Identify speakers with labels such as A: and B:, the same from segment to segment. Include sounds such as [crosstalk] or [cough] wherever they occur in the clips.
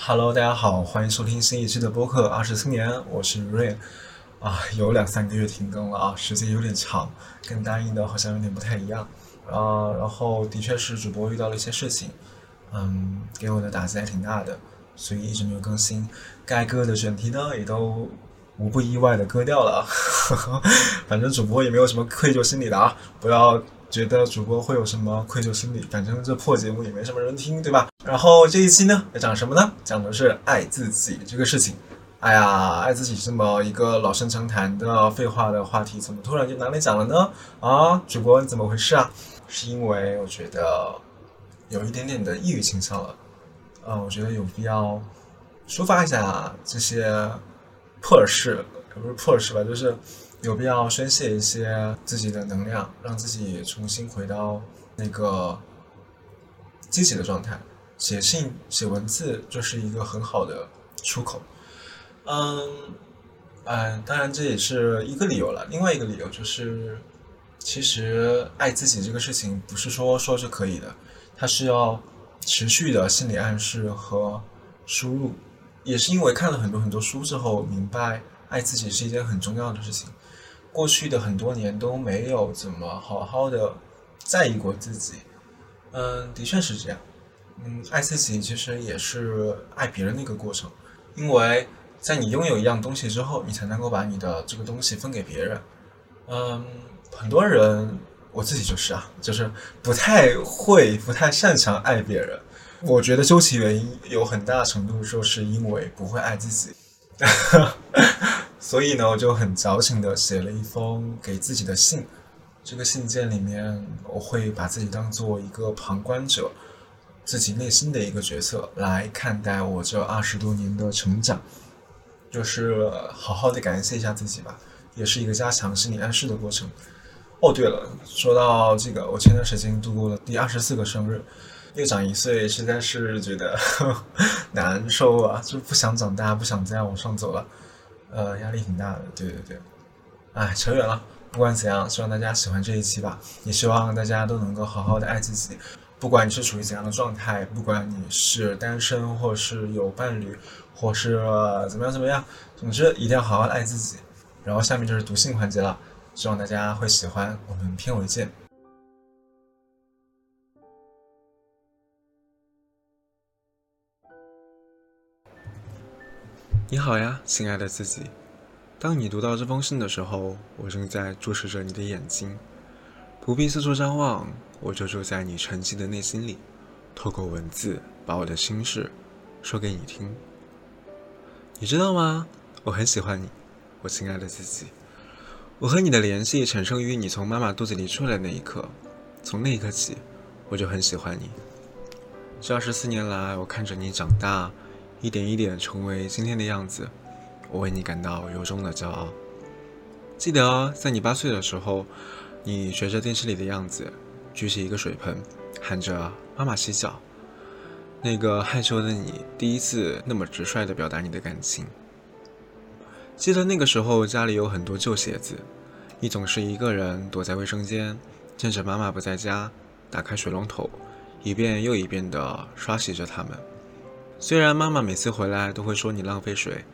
A: Hello，大家好，欢迎收听新一期的播客《二十青年》，我是 Rain。啊，有两三个月停更了啊，时间有点长，跟答应的好像有点不太一样啊。然后的确是主播遇到了一些事情，嗯，给我的打击还挺大的，所以一直没有更新。该割的选题呢，也都无不意外的割掉了。[laughs] 反正主播也没有什么愧疚心理的啊，不要觉得主播会有什么愧疚心理，反正这破节目也没什么人听，对吧？然后这一期呢，要讲什么呢？讲的是爱自己这个事情。哎呀，爱自己这么一个老生常谈的废话的话题，怎么突然就拿来讲了呢？啊，主播你怎么回事啊？是因为我觉得有一点点的抑郁倾向了。嗯，我觉得有必要抒发一下这些破事，不是破事吧，就是有必要宣泄一些自己的能量，让自己重新回到那个积极的状态。写信、写文字就是一个很好的出口。嗯，哎，当然这也是一个理由了。另外一个理由就是，其实爱自己这个事情不是说说就可以的，它是要持续的心理暗示和输入。也是因为看了很多很多书之后，明白爱自己是一件很重要的事情。过去的很多年都没有怎么好好的在意过自己。嗯，的确是这样。嗯，爱自己其实也是爱别人的一个过程，因为。在你拥有一样东西之后，你才能够把你的这个东西分给别人。嗯，很多人，我自己就是啊，就是不太会、不太擅长爱别人。我觉得究其原因，有很大程度就是因为不会爱自己。[laughs] 所以呢，我就很矫情的写了一封给自己的信。这个信件里面，我会把自己当做一个旁观者，自己内心的一个角色来看待我这二十多年的成长。就是好好的感谢一下自己吧，也是一个加强心理暗示的过程。哦，对了，说到这个，我前段时间度过了第二十四个生日，又长一岁，实在是觉得 [laughs] 难受啊，就不想长大，不想再往上走了，呃，压力挺大的。对对对，哎，扯远了。不管怎样，希望大家喜欢这一期吧，也希望大家都能够好好的爱自己。不管你是处于怎样的状态，不管你是单身或是有伴侣，或是怎么样怎么样，总之一定要好好的爱自己。然后下面就是读信环节了，希望大家会喜欢。我们片尾见。你好呀，亲爱的自己。当你读到这封信的时候，我正在注视着你的眼睛，不必四处张望。我就住在你沉寂的内心里，透过文字把我的心事说给你听。你知道吗？我很喜欢你，我亲爱的自己。我和你的联系产生于你从妈妈肚子里出来的那一刻，从那一刻起，我就很喜欢你。这二十四年来，我看着你长大，一点一点成为今天的样子，我为你感到由衷的骄傲。记得在你八岁的时候，你学着电视里的样子。举起一个水盆，喊着“妈妈洗脚”。那个害羞的你，第一次那么直率地表达你的感情。记得那个时候，家里有很多旧鞋子，你总是一个人躲在卫生间，趁着妈妈不在家，打开水龙头，一遍又一遍地刷洗着它们。虽然妈妈每次回来都会说你浪费水，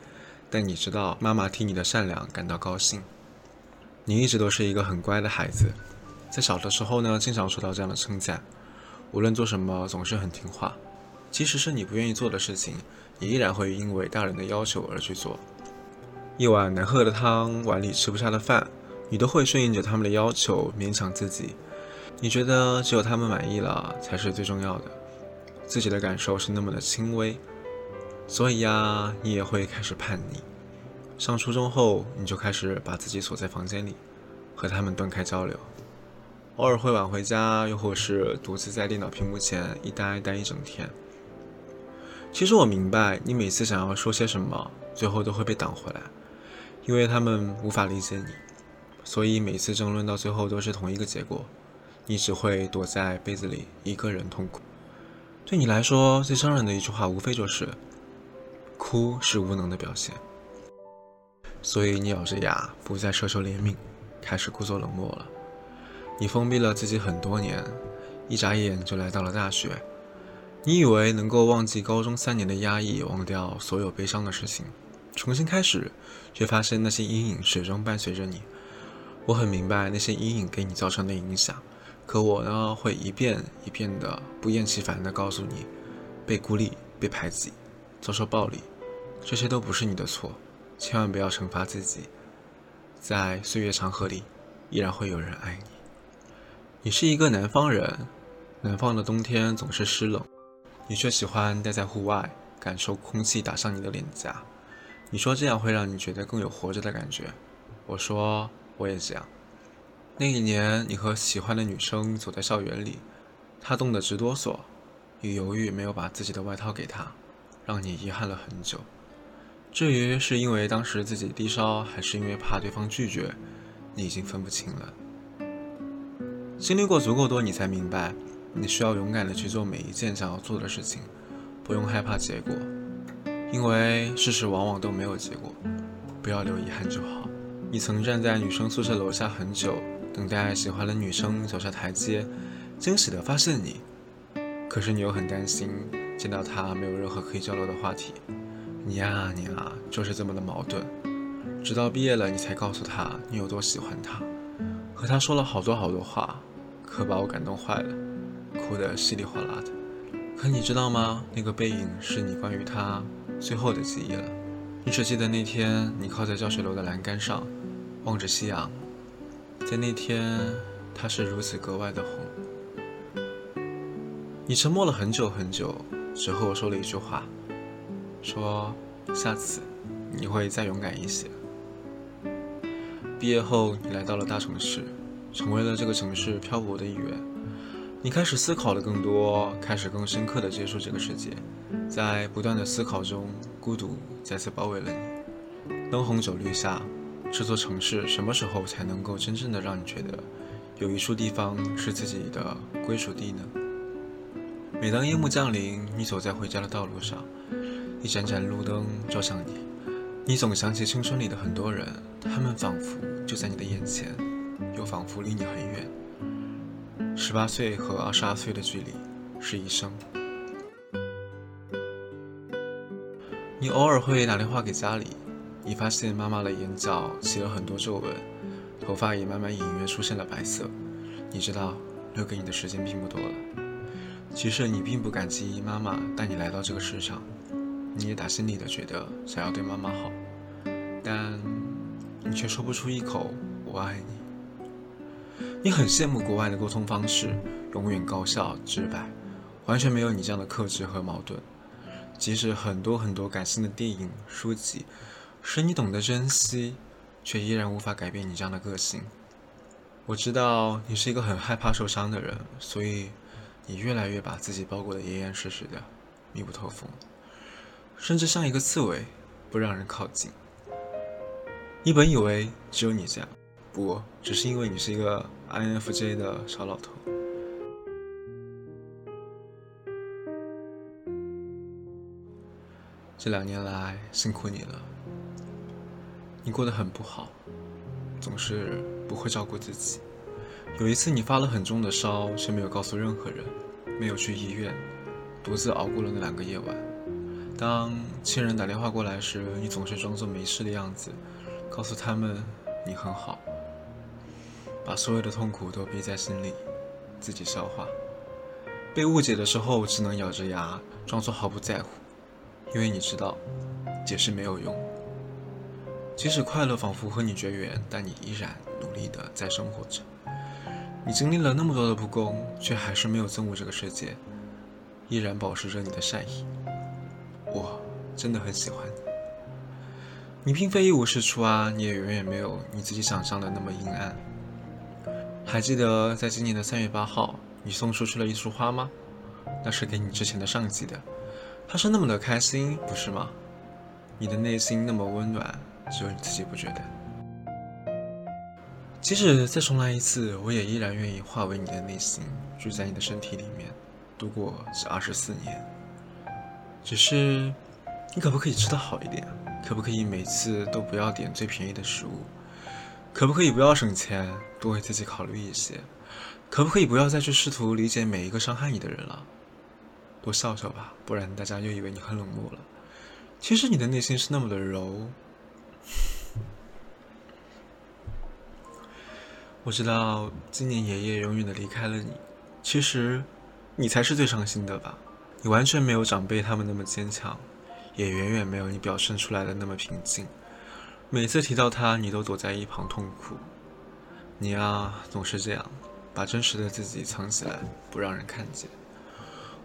A: 但你知道，妈妈替你的善良感到高兴。你一直都是一个很乖的孩子。在小的时候呢，经常受到这样的称赞，无论做什么总是很听话，即使是你不愿意做的事情，也依然会因为大人的要求而去做。一碗难喝的汤，碗里吃不下的饭，你都会顺应着他们的要求，勉强自己。你觉得只有他们满意了才是最重要的，自己的感受是那么的轻微，所以呀，你也会开始叛逆。上初中后，你就开始把自己锁在房间里，和他们断开交流。偶尔会晚回家，又或是独自在电脑屏幕前一呆呆一整天。其实我明白，你每次想要说些什么，最后都会被挡回来，因为他们无法理解你，所以每次争论到最后都是同一个结果，你只会躲在被子里一个人痛苦。对你来说，最伤人的一句话，无非就是“哭是无能的表现”，所以你咬着牙不再奢求怜悯，开始故作冷漠了。你封闭了自己很多年，一眨眼就来到了大学。你以为能够忘记高中三年的压抑，忘掉所有悲伤的事情，重新开始，却发现那些阴影始终伴随着你。我很明白那些阴影给你造成的影响，可我呢，会一遍一遍的不厌其烦的告诉你，被孤立、被排挤、遭受暴力，这些都不是你的错，千万不要惩罚自己。在岁月长河里，依然会有人爱你。你是一个南方人，南方的冬天总是湿冷。你却喜欢待在户外，感受空气打上你的脸颊。你说这样会让你觉得更有活着的感觉。我说我也这样。那一年，你和喜欢的女生走在校园里，她冻得直哆嗦，你犹豫没有把自己的外套给她，让你遗憾了很久。至于是因为当时自己低烧，还是因为怕对方拒绝，你已经分不清了。经历过足够多，你才明白。你需要勇敢的去做每一件想要做的事情，不用害怕结果，因为事实往往都没有结果，不要留遗憾就好。你曾站在女生宿舍楼下很久，等待喜欢的女生走下台阶，惊喜的发现你，可是你又很担心见到她没有任何可以交流的话题。你呀你啊，就是这么的矛盾。直到毕业了，你才告诉她你有多喜欢她，和她说了好多好多话，可把我感动坏了。哭得稀里哗啦的，可你知道吗？那个背影是你关于他最后的记忆了。你只记得那天你靠在教学楼的栏杆上，望着夕阳，在那天它是如此格外的红。你沉默了很久很久，只和我说了一句话，说下次你会再勇敢一些。毕业后，你来到了大城市，成为了这个城市漂泊的一员。你开始思考的更多，开始更深刻的接触这个世界，在不断的思考中，孤独再次包围了你。灯红酒绿下，这座城市什么时候才能够真正的让你觉得，有一处地方是自己的归属地呢？每当夜幕降临，你走在回家的道路上，一盏盏路灯照向你，你总想起青春里的很多人，他们仿佛就在你的眼前，又仿佛离你很远。十八岁和二十二岁的距离是一生。你偶尔会打电话给家里，你发现妈妈的眼角起了很多皱纹，头发也慢慢隐约出现了白色。你知道留给你的时间并不多了。其实你并不感激妈妈带你来到这个世上，你也打心里的觉得想要对妈妈好，但你却说不出一口“我爱你”。你很羡慕国外的沟通方式，永远高效直白，完全没有你这样的克制和矛盾。即使很多很多感性的电影、书籍，使你懂得珍惜，却依然无法改变你这样的个性。我知道你是一个很害怕受伤的人，所以你越来越把自己包裹得严严实实的，密不透风，甚至像一个刺猬，不让人靠近。你本以为只有你这样。不，只是因为你是一个 INFJ 的小老头。这两年来辛苦你了，你过得很不好，总是不会照顾自己。有一次你发了很重的烧，却没有告诉任何人，没有去医院，独自熬过了那两个夜晚。当亲人打电话过来时，你总是装作没事的样子，告诉他们你很好。把所有的痛苦都憋在心里，自己消化。被误解的时候，只能咬着牙装作毫不在乎，因为你知道，解释没有用。即使快乐仿佛和你绝缘，但你依然努力的在生活着。你经历了那么多的不公，却还是没有憎恶这个世界，依然保持着你的善意。我真的很喜欢你。你并非一无是处啊，你也远远没有你自己想象的那么阴暗。还记得在今年的三月八号，你送出去了一束花吗？那是给你之前的上级的。他是那么的开心，不是吗？你的内心那么温暖，只有你自己不觉得。即使再重来一次，我也依然愿意化为你的内心，住在你的身体里面，度过这二十四年。只是，你可不可以吃得好一点？可不可以每次都不要点最便宜的食物？可不可以不要省钱，多为自己考虑一些？可不可以不要再去试图理解每一个伤害你的人了？多笑笑吧，不然大家又以为你很冷漠了。其实你的内心是那么的柔。[laughs] 我知道今年爷爷永远的离开了你，其实你才是最伤心的吧？你完全没有长辈他们那么坚强，也远远没有你表现出来的那么平静。每次提到他，你都躲在一旁痛哭。你啊，总是这样，把真实的自己藏起来，不让人看见。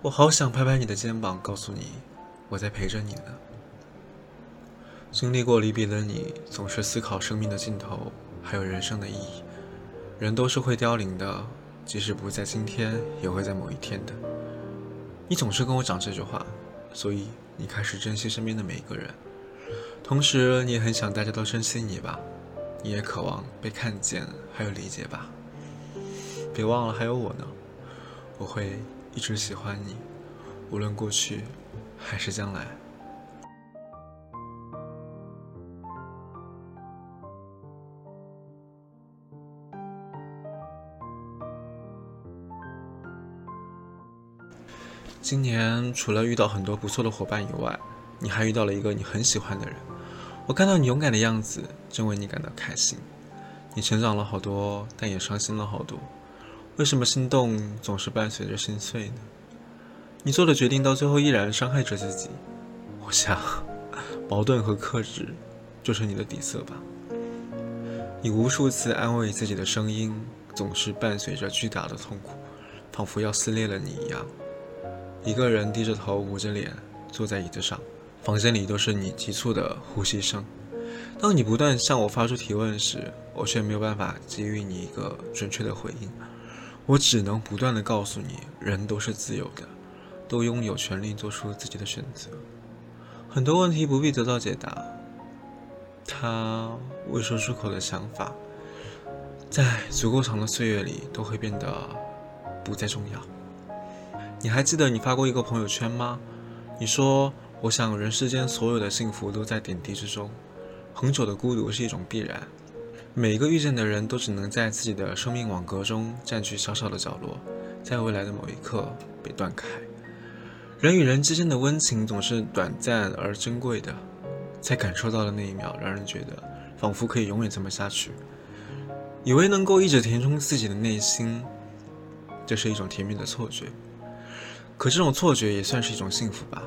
A: 我好想拍拍你的肩膀，告诉你，我在陪着你呢。经历过离别的你，总是思考生命的尽头，还有人生的意义。人都是会凋零的，即使不在今天，也会在某一天的。你总是跟我讲这句话，所以你开始珍惜身边的每一个人。同时，你也很想大家都珍惜你吧？你也渴望被看见，还有理解吧？别忘了还有我呢，我会。一直喜欢你，无论过去还是将来。今年除了遇到很多不错的伙伴以外，你还遇到了一个你很喜欢的人。我看到你勇敢的样子，真为你感到开心。你成长了好多，但也伤心了好多。为什么心动总是伴随着心碎呢？你做的决定到最后依然伤害着自己。我想，[laughs] 矛盾和克制就是你的底色吧。你无数次安慰自己的声音，总是伴随着巨大的痛苦，仿佛要撕裂了你一样。一个人低着头，捂着脸坐在椅子上，房间里都是你急促的呼吸声。当你不断向我发出提问时，我却没有办法给予你一个准确的回应。我只能不断的告诉你，人都是自由的，都拥有权利做出自己的选择。很多问题不必得到解答，他未说出口的想法，在足够长的岁月里都会变得不再重要。你还记得你发过一个朋友圈吗？你说：“我想人世间所有的幸福都在点滴之中，恒久的孤独是一种必然。”每一个遇见的人都只能在自己的生命网格中占据小小的角落，在未来的某一刻被断开。人与人之间的温情总是短暂而珍贵的，在感受到的那一秒，让人觉得仿佛可以永远这么下去，以为能够一直填充自己的内心，这是一种甜蜜的错觉。可这种错觉也算是一种幸福吧。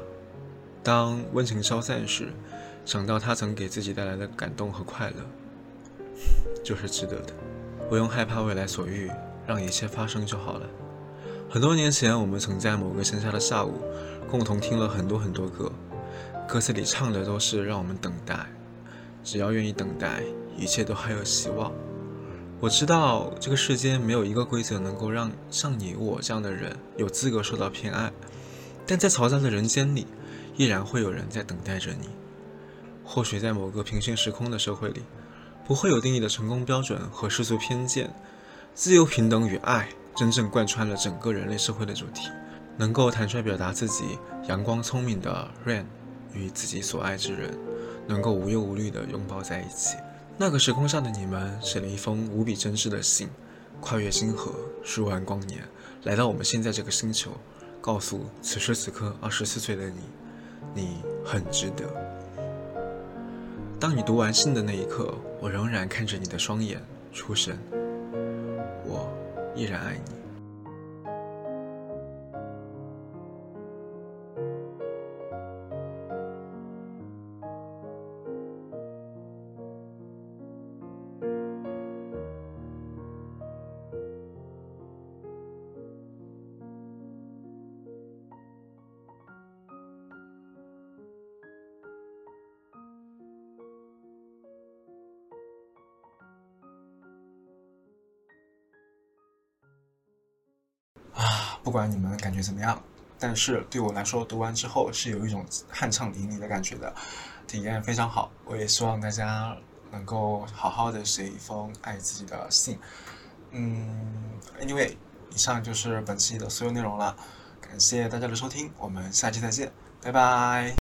A: 当温情消散时，想到他曾给自己带来的感动和快乐。就是值得的，不用害怕未来所遇，让一切发生就好了。很多年前，我们曾在某个盛夏的下午，共同听了很多很多歌，歌词里唱的都是让我们等待，只要愿意等待，一切都还有希望。我知道这个世间没有一个规则能够让像你我这样的人有资格受到偏爱，但在嘈杂的人间里，依然会有人在等待着你。或许在某个平行时空的社会里。不会有定义的成功标准和世俗偏见，自由、平等与爱真正贯穿了整个人类社会的主题。能够坦率表达自己阳光聪明的 Rain 与自己所爱之人，能够无忧无虑地拥抱在一起。那个时空上的你们写了一封无比真挚的信，跨越星河，数万光年，来到我们现在这个星球，告诉此时此刻二十四岁的你，你很值得。当你读完信的那一刻，我仍然看着你的双眼出神，我依然爱你。不管你们感觉怎么样，但是对我来说，读完之后是有一种酣畅淋漓的感觉的，体验非常好。我也希望大家能够好好的写一封爱自己的信。嗯，Anyway，以上就是本期的所有内容了，感谢大家的收听，我们下期再见，拜拜。